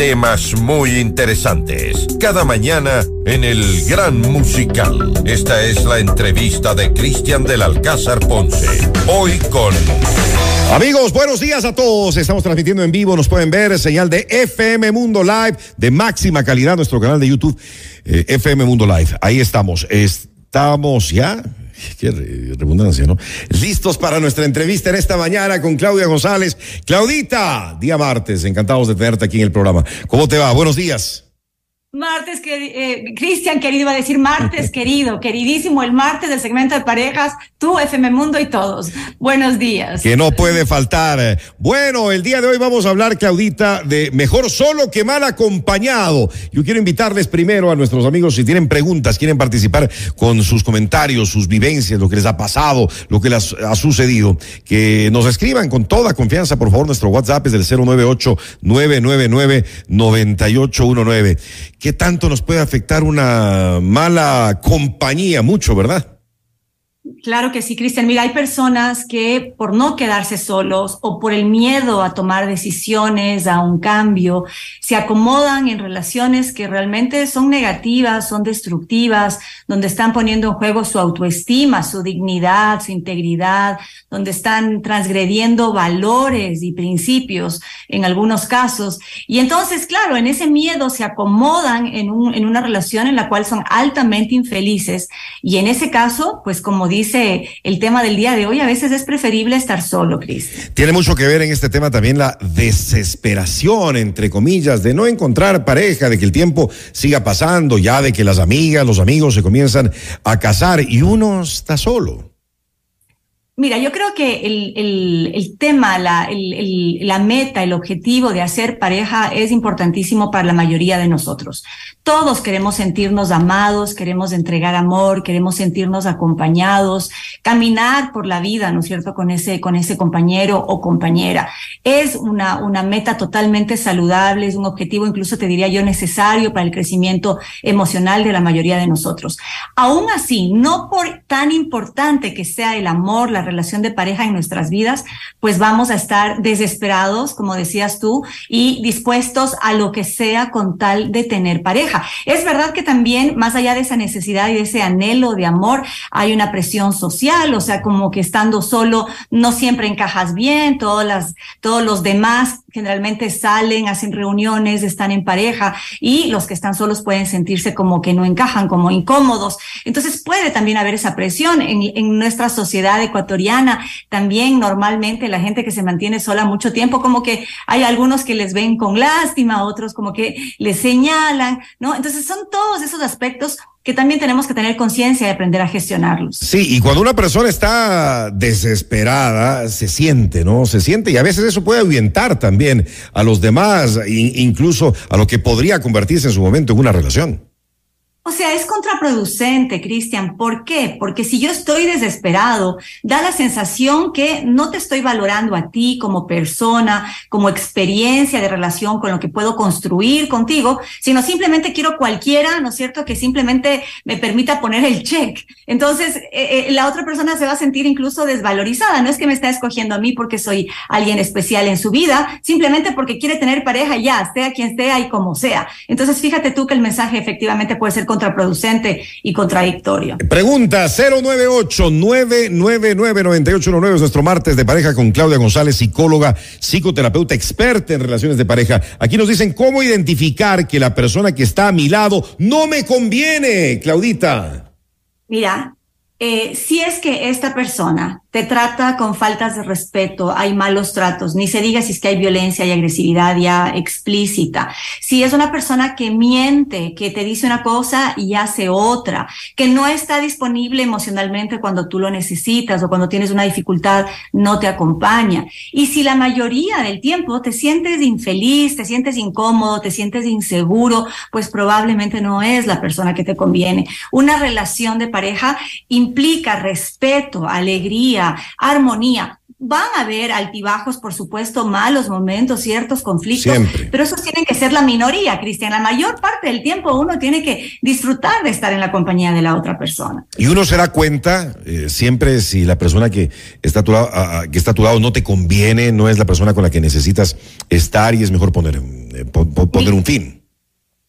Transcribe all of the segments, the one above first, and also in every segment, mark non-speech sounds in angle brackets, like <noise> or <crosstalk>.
temas muy interesantes. Cada mañana en el Gran Musical. Esta es la entrevista de Cristian del Alcázar Ponce. Hoy con... Amigos, buenos días a todos. Estamos transmitiendo en vivo. Nos pueden ver señal de FM Mundo Live de máxima calidad. Nuestro canal de YouTube, eh, FM Mundo Live. Ahí estamos. Estamos ya <laughs> Qué redundancia, ¿no? Listos para nuestra entrevista en esta mañana con Claudia González. Claudita, día martes, encantados de tenerte aquí en el programa. ¿Cómo te va? Buenos días. Martes, que, eh, Cristian querido, iba a decir martes <laughs> querido, queridísimo, el martes del segmento de parejas, tú, FM Mundo y todos. Buenos días. Que no puede faltar. Bueno, el día de hoy vamos a hablar, Claudita, de mejor solo que mal acompañado. Yo quiero invitarles primero a nuestros amigos, si tienen preguntas, quieren participar con sus comentarios, sus vivencias, lo que les ha pasado, lo que les ha sucedido, que nos escriban con toda confianza, por favor, nuestro WhatsApp es del 098 999 9819 ¿Qué tanto nos puede afectar una mala compañía? Mucho, ¿verdad? Claro que sí, Cristian. Mira, hay personas que por no quedarse solos o por el miedo a tomar decisiones, a un cambio, se acomodan en relaciones que realmente son negativas, son destructivas, donde están poniendo en juego su autoestima, su dignidad, su integridad, donde están transgrediendo valores y principios en algunos casos. Y entonces, claro, en ese miedo se acomodan en, un, en una relación en la cual son altamente infelices. Y en ese caso, pues como dice el tema del día de hoy, a veces es preferible estar solo, Cris. Tiene mucho que ver en este tema también la desesperación, entre comillas, de no encontrar pareja, de que el tiempo siga pasando, ya de que las amigas, los amigos se comienzan a casar y uno está solo. Mira, yo creo que el, el, el tema, la, el, la meta, el objetivo de hacer pareja es importantísimo para la mayoría de nosotros. Todos queremos sentirnos amados, queremos entregar amor, queremos sentirnos acompañados, caminar por la vida, ¿no es cierto?, con ese, con ese compañero o compañera. Es una, una meta totalmente saludable, es un objetivo incluso te diría yo necesario para el crecimiento emocional de la mayoría de nosotros. Aún así, no por tan importante que sea el amor, la relación de pareja en nuestras vidas, pues vamos a estar desesperados, como decías tú, y dispuestos a lo que sea con tal de tener pareja. Es verdad que también, más allá de esa necesidad y de ese anhelo de amor, hay una presión social, o sea, como que estando solo no siempre encajas bien, todos los demás generalmente salen, hacen reuniones, están en pareja y los que están solos pueden sentirse como que no encajan, como incómodos. Entonces puede también haber esa presión en, en nuestra sociedad ecuatoriana. También normalmente la gente que se mantiene sola mucho tiempo, como que hay algunos que les ven con lástima, otros como que les señalan, ¿no? Entonces son todos esos aspectos que también tenemos que tener conciencia y aprender a gestionarlos. Sí, y cuando una persona está desesperada, se siente, ¿no? Se siente y a veces eso puede ahuyentar también a los demás, incluso a lo que podría convertirse en su momento en una relación. O sea, es contraproducente, Cristian. ¿Por qué? Porque si yo estoy desesperado, da la sensación que no te estoy valorando a ti como persona, como experiencia de relación con lo que puedo construir contigo, sino simplemente quiero cualquiera, ¿no es cierto?, que simplemente me permita poner el check. Entonces, eh, eh, la otra persona se va a sentir incluso desvalorizada. No es que me está escogiendo a mí porque soy alguien especial en su vida, simplemente porque quiere tener pareja ya, sea quien sea y como sea. Entonces, fíjate tú que el mensaje efectivamente puede ser contraproducente y contradictorio. Pregunta 098-999-9819 es nuestro martes de pareja con Claudia González, psicóloga, psicoterapeuta, experta en relaciones de pareja. Aquí nos dicen cómo identificar que la persona que está a mi lado no me conviene, Claudita. Mira, eh, si es que esta persona te trata con faltas de respeto, hay malos tratos, ni se diga si es que hay violencia y agresividad ya explícita. Si es una persona que miente, que te dice una cosa y hace otra, que no está disponible emocionalmente cuando tú lo necesitas o cuando tienes una dificultad, no te acompaña. Y si la mayoría del tiempo te sientes infeliz, te sientes incómodo, te sientes inseguro, pues probablemente no es la persona que te conviene. Una relación de pareja implica respeto, alegría, armonía. Van a haber altibajos, por supuesto, malos momentos, ciertos conflictos, pero esos tienen que ser la minoría, Cristian. La mayor parte del tiempo uno tiene que disfrutar de estar en la compañía de la otra persona. Y uno se da cuenta eh, siempre si la persona que está, a tu lado, que está a tu lado no te conviene, no es la persona con la que necesitas estar y es mejor poner poner un fin.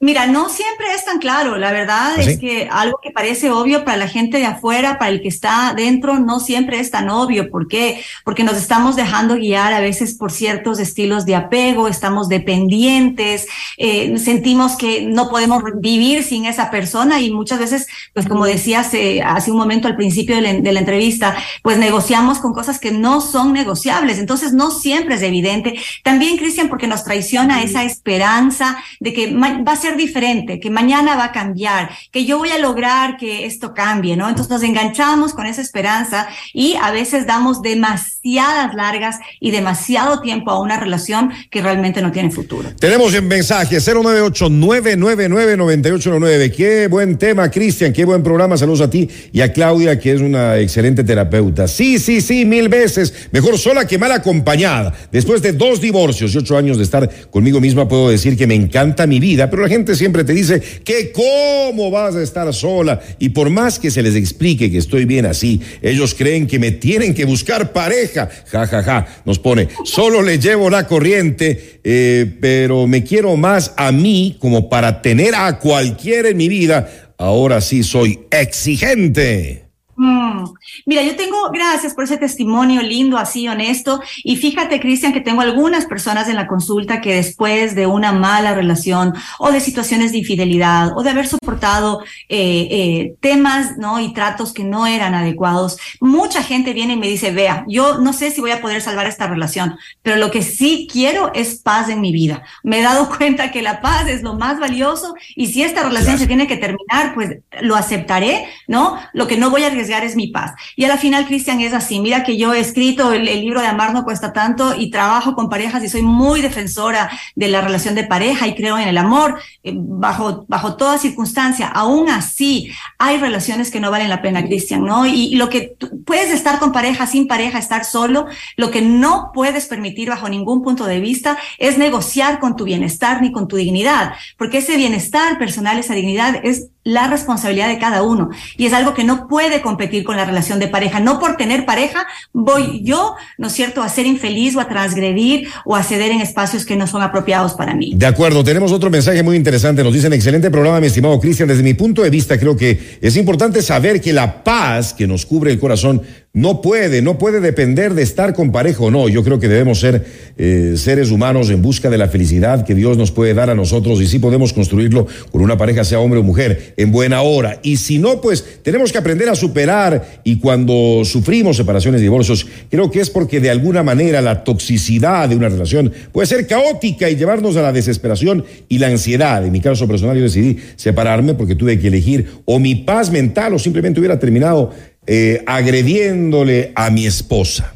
Mira, no siempre es tan claro. La verdad ¿Ah, es que algo que parece obvio para la gente de afuera, para el que está dentro, no siempre es tan obvio. ¿Por qué? Porque nos estamos dejando guiar a veces por ciertos estilos de apego, estamos dependientes, eh, sentimos que no podemos vivir sin esa persona y muchas veces, pues como decías eh, hace un momento al principio de la, de la entrevista, pues negociamos con cosas que no son negociables. Entonces no siempre es evidente. También, Cristian, porque nos traiciona esa esperanza de que va a ser diferente, que mañana va a cambiar, que yo voy a lograr que esto cambie, ¿no? Entonces nos enganchamos con esa esperanza y a veces damos demasiadas largas y demasiado tiempo a una relación que realmente no tiene futuro. Tenemos en mensaje 098-999-9819. Qué buen tema, Cristian, qué buen programa. Saludos a ti y a Claudia, que es una excelente terapeuta. Sí, sí, sí, mil veces. Mejor sola que mal acompañada. Después de dos divorcios y ocho años de estar conmigo misma, puedo decir que me encanta mi vida, pero la gente siempre te dice que cómo vas a estar sola. Y por más que se les explique que estoy bien así, ellos creen que me tienen que buscar pareja. Ja, ja, ja. Nos pone, solo le llevo la corriente, eh, pero me quiero más a mí como para tener a cualquiera en mi vida. Ahora sí soy exigente. Mm. Mira, yo tengo, gracias por ese testimonio lindo, así, honesto. Y fíjate, Cristian, que tengo algunas personas en la consulta que después de una mala relación o de situaciones de infidelidad o de haber soportado eh, eh, temas ¿no? y tratos que no eran adecuados, mucha gente viene y me dice, vea, yo no sé si voy a poder salvar esta relación, pero lo que sí quiero es paz en mi vida. Me he dado <laughs> cuenta que la paz es lo más valioso y si esta relación se tiene que terminar, pues lo aceptaré, ¿no? Lo que no voy a arriesgar es mi paz. Y a la final, Cristian, es así. Mira que yo he escrito el, libro de Amar no cuesta tanto y trabajo con parejas y soy muy defensora de la relación de pareja y creo en el amor eh, bajo, bajo toda circunstancia. Aún así, hay relaciones que no valen la pena, Cristian, ¿no? Y, lo que puedes estar con pareja, sin pareja, estar solo, lo que no puedes permitir bajo ningún punto de vista es negociar con tu bienestar ni con tu dignidad, porque ese bienestar personal, esa dignidad es la responsabilidad de cada uno y es algo que no puede competir con la relación de pareja. No por tener pareja voy yo, ¿no es cierto?, a ser infeliz o a transgredir o a ceder en espacios que no son apropiados para mí. De acuerdo, tenemos otro mensaje muy interesante. Nos dicen, excelente programa, mi estimado Cristian. Desde mi punto de vista, creo que es importante saber que la paz que nos cubre el corazón no puede, no puede depender de estar con pareja o no. Yo creo que debemos ser eh, seres humanos en busca de la felicidad que Dios nos puede dar a nosotros y sí podemos construirlo con una pareja, sea hombre o mujer, en buena hora. Y si no, pues tenemos que aprender a superar y cuando sufrimos separaciones y divorcios, creo que es porque de alguna manera la toxicidad de una relación puede ser caótica y llevarnos a la desesperación y la ansiedad. En mi caso personal yo decidí separarme porque tuve que elegir o mi paz mental o simplemente hubiera terminado eh, agrediéndole a mi esposa.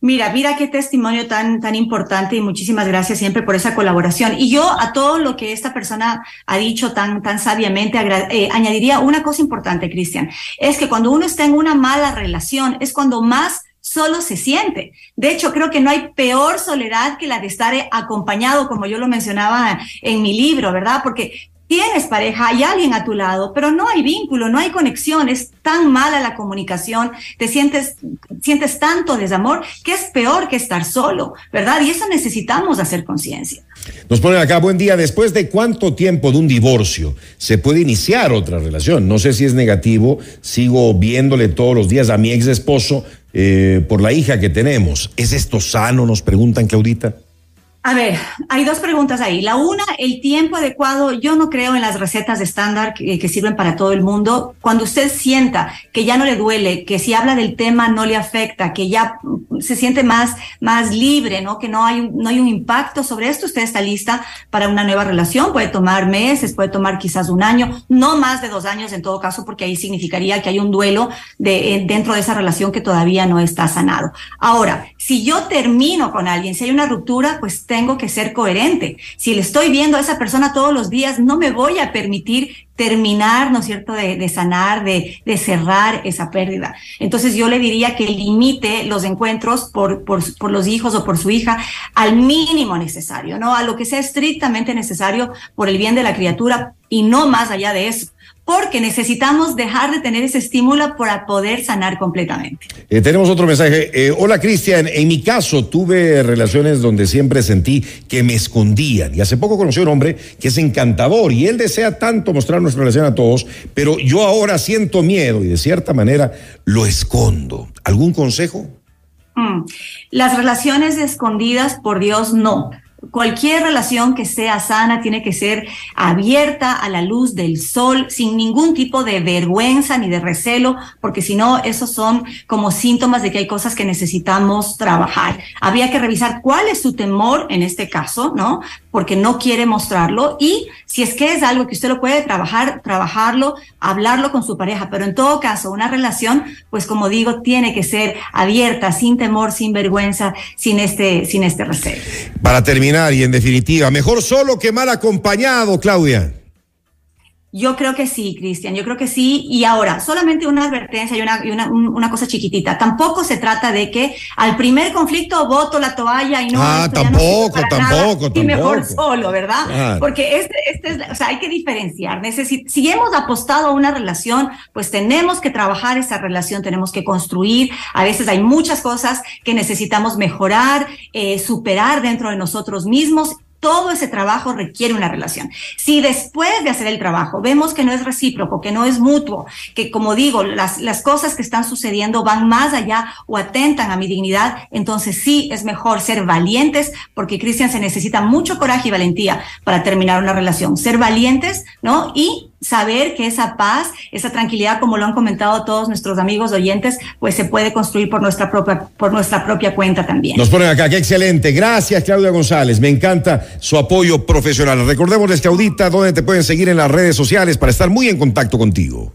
Mira, mira qué testimonio tan, tan importante y muchísimas gracias siempre por esa colaboración. Y yo a todo lo que esta persona ha dicho tan, tan sabiamente eh, añadiría una cosa importante, Cristian. Es que cuando uno está en una mala relación es cuando más solo se siente. De hecho, creo que no hay peor soledad que la de estar acompañado, como yo lo mencionaba en mi libro, ¿verdad? Porque tienes pareja, hay alguien a tu lado, pero no hay vínculo, no hay conexión, es tan mala la comunicación, te sientes, sientes tanto desamor que es peor que estar solo, ¿verdad? Y eso necesitamos hacer conciencia. Nos ponen acá, buen día, después de cuánto tiempo de un divorcio se puede iniciar otra relación. No sé si es negativo, sigo viéndole todos los días a mi ex esposo eh, por la hija que tenemos. ¿Es esto sano? Nos preguntan, Claudita. A ver, hay dos preguntas ahí. La una, el tiempo adecuado. Yo no creo en las recetas estándar que, sirven para todo el mundo. Cuando usted sienta que ya no le duele, que si habla del tema no le afecta, que ya se siente más, más libre, ¿no? Que no hay, no hay un impacto sobre esto, usted está lista para una nueva relación. Puede tomar meses, puede tomar quizás un año, no más de dos años en todo caso, porque ahí significaría que hay un duelo de, eh, dentro de esa relación que todavía no está sanado. Ahora, si yo termino con alguien, si hay una ruptura, pues tengo que ser coherente. Si le estoy viendo a esa persona todos los días, no me voy a permitir terminar, ¿no es cierto?, de, sanar, de, cerrar esa pérdida. Entonces yo le diría que limite los encuentros por, los hijos o por su hija al mínimo necesario, ¿no? A lo que sea estrictamente necesario por el bien de la criatura y no más allá de eso porque necesitamos dejar de tener ese estímulo para poder sanar completamente. Eh, tenemos otro mensaje. Eh, hola Cristian, en mi caso tuve relaciones donde siempre sentí que me escondían y hace poco conocí a un hombre que es encantador y él desea tanto mostrar nuestra relación a todos, pero yo ahora siento miedo y de cierta manera lo escondo. ¿Algún consejo? Mm. Las relaciones escondidas, por Dios, no. Cualquier relación que sea sana tiene que ser abierta a la luz del sol, sin ningún tipo de vergüenza ni de recelo, porque si no, esos son como síntomas de que hay cosas que necesitamos trabajar. Habría que revisar cuál es su temor en este caso, ¿no? Porque no quiere mostrarlo y si es que es algo que usted lo puede trabajar, trabajarlo, hablarlo con su pareja, pero en todo caso, una relación, pues como digo, tiene que ser abierta, sin temor, sin vergüenza, sin este, sin este recelo. Para terminar, y en definitiva, mejor solo que mal acompañado, Claudia. Yo creo que sí, Cristian, yo creo que sí. Y ahora, solamente una advertencia y, una, y una, una, cosa chiquitita. Tampoco se trata de que al primer conflicto voto la toalla y no. Ah, tampoco, no tampoco, tampoco. Y mejor solo, ¿verdad? Porque este, este es, o sea, hay que diferenciar. Necesit si hemos apostado a una relación, pues tenemos que trabajar esa relación, tenemos que construir. A veces hay muchas cosas que necesitamos mejorar, eh, superar dentro de nosotros mismos todo ese trabajo requiere una relación. Si después de hacer el trabajo vemos que no es recíproco, que no es mutuo, que como digo, las, las cosas que están sucediendo van más allá o atentan a mi dignidad, entonces sí es mejor ser valientes, porque Cristian se necesita mucho coraje y valentía para terminar una relación. Ser valientes, ¿no? Y saber que esa paz, esa tranquilidad, como lo han comentado todos nuestros amigos oyentes, pues se puede construir por nuestra propia, por nuestra propia cuenta también. Nos ponen acá, qué excelente. Gracias, Claudia González. Me encanta su apoyo profesional. Recordemos, Claudita, dónde te pueden seguir en las redes sociales para estar muy en contacto contigo.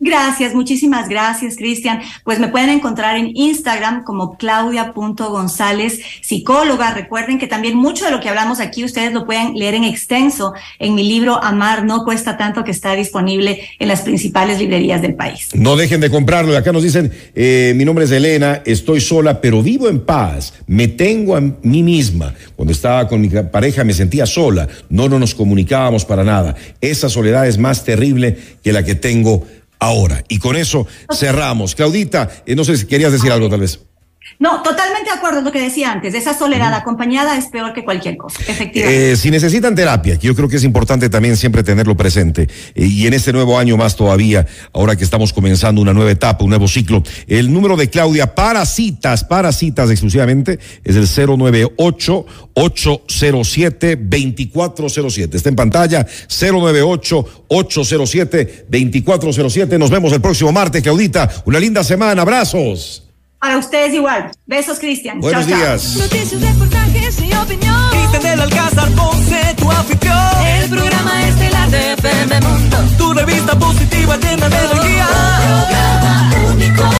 Gracias, muchísimas gracias, Cristian. Pues me pueden encontrar en Instagram como claudia.gonzález, psicóloga. Recuerden que también mucho de lo que hablamos aquí ustedes lo pueden leer en extenso en mi libro Amar no cuesta tanto que está disponible en las principales librerías del país. No dejen de comprarlo. Acá nos dicen, eh, mi nombre es Elena, estoy sola, pero vivo en paz. Me tengo a mí misma. Cuando estaba con mi pareja me sentía sola. No, no nos comunicábamos para nada. Esa soledad es más terrible que la que tengo ahora. Y con eso cerramos. Claudita, eh, no sé si querías decir algo tal vez. No, totalmente de acuerdo con lo que decía antes. Esa soledad acompañada es peor que cualquier cosa, efectivamente. Eh, si necesitan terapia, yo creo que es importante también siempre tenerlo presente. Eh, y en este nuevo año más todavía, ahora que estamos comenzando una nueva etapa, un nuevo ciclo, el número de Claudia para citas, para citas exclusivamente, es el 098-807-2407. Está en pantalla, 098-807-2407. Nos vemos el próximo martes, Claudita. Una linda semana. Abrazos. Para ustedes igual. Besos, Cristian. Buenos chao, días. Chao. Noticias, reportajes y opinión. Cristian del Alcázar tu afición. El programa estelar de FM Mundo. Tu revista positiva llena de energía.